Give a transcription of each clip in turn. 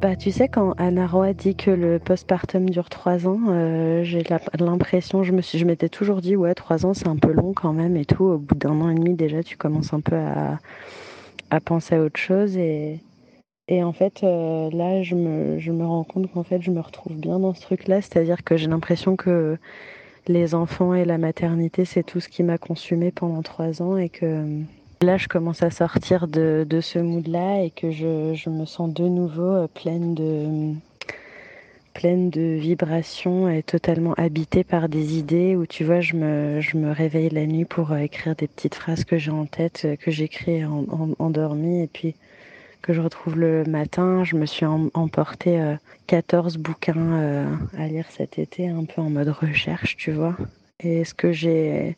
Bah, tu sais, quand Anna Roy dit que le postpartum dure trois ans, euh, j'ai l'impression, je m'étais toujours dit, ouais, trois ans, c'est un peu long quand même et tout. Au bout d'un an et demi, déjà, tu commences un peu à, penser à autre chose. Et, et en fait, euh, là, je me, je me rends compte qu'en fait, je me retrouve bien dans ce truc-là. C'est-à-dire que j'ai l'impression que les enfants et la maternité, c'est tout ce qui m'a consumé pendant trois ans et que Là, je commence à sortir de, de ce mood-là et que je, je, me sens de nouveau euh, pleine de, pleine de vibrations et totalement habitée par des idées où, tu vois, je me, je me réveille la nuit pour euh, écrire des petites phrases que j'ai en tête, euh, que j'écris en, en, endormie et puis que je retrouve le matin. Je me suis emporté 14 bouquins à lire cet été, un peu en mode recherche, tu vois. Et ce que j'ai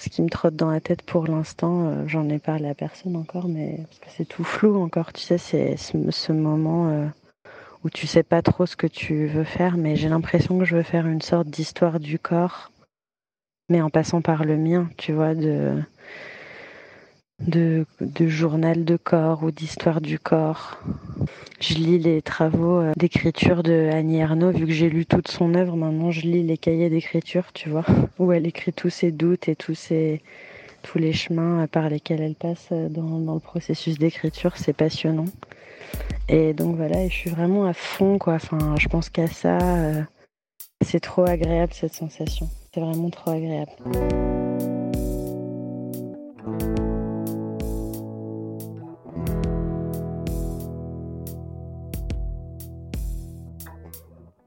ce qui me trotte dans la tête pour l'instant, euh, j'en ai parlé à personne encore, mais parce que c'est tout flou encore, tu sais, c'est ce, moment euh, où tu sais pas trop ce que tu veux faire, mais j'ai l'impression que je veux faire une sorte d'histoire du corps, mais en passant par le mien, tu vois, de de, de journal de corps ou d'histoire du corps. Je lis les travaux euh, d'écriture de Annie Ernaux, vu que j'ai lu toute son œuvre, maintenant je lis les cahiers d'écriture, tu vois, où elle écrit tous ses doutes et tous ses, tous les chemins par lesquels elle passe euh, dans, dans le processus d'écriture, c'est passionnant. Et donc voilà, et je suis vraiment à fond, quoi. Enfin, je pense qu'à ça, euh, c'est trop agréable cette sensation. C'est vraiment trop agréable.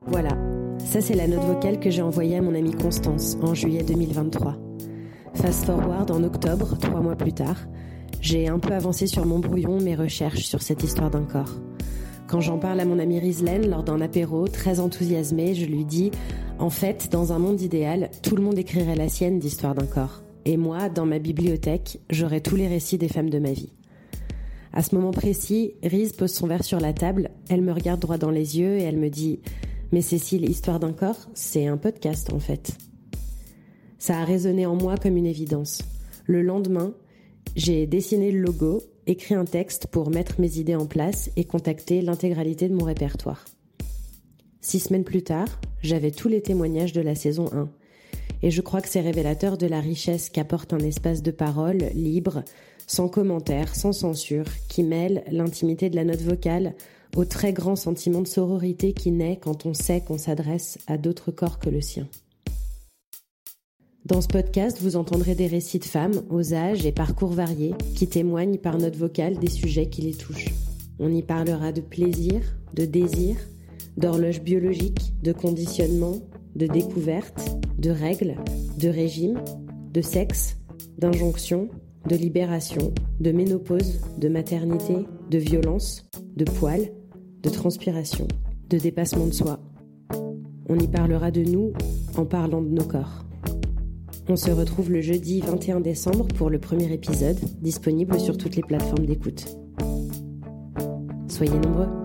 Voilà, ça c'est la note vocale que j'ai envoyée à mon amie Constance en juillet 2023. Fast forward en octobre, trois mois plus tard, j'ai un peu avancé sur mon brouillon mes recherches sur cette histoire d'un corps. Quand j'en parle à mon amie Rislaine lors d'un apéro, très enthousiasmée, je lui dis En fait, dans un monde idéal, tout le monde écrirait la sienne d'histoire d'un corps. Et moi, dans ma bibliothèque, j'aurais tous les récits des femmes de ma vie. À ce moment précis, Riz pose son verre sur la table, elle me regarde droit dans les yeux et elle me dit mais Cécile, Histoire d'un corps, c'est un podcast en fait. Ça a résonné en moi comme une évidence. Le lendemain, j'ai dessiné le logo, écrit un texte pour mettre mes idées en place et contacter l'intégralité de mon répertoire. Six semaines plus tard, j'avais tous les témoignages de la saison 1. Et je crois que c'est révélateur de la richesse qu'apporte un espace de parole libre, sans commentaire, sans censure, qui mêle l'intimité de la note vocale au très grand sentiment de sororité qui naît quand on sait qu'on s'adresse à d'autres corps que le sien. Dans ce podcast, vous entendrez des récits de femmes aux âges et parcours variés qui témoignent par note vocale des sujets qui les touchent. On y parlera de plaisir, de désir, d'horloge biologique, de conditionnement, de découverte, de règles, de régime, de sexe, d'injonction, de libération, de ménopause, de maternité, de violence, de poils, de transpiration, de dépassement de soi. On y parlera de nous en parlant de nos corps. On se retrouve le jeudi 21 décembre pour le premier épisode, disponible sur toutes les plateformes d'écoute. Soyez nombreux.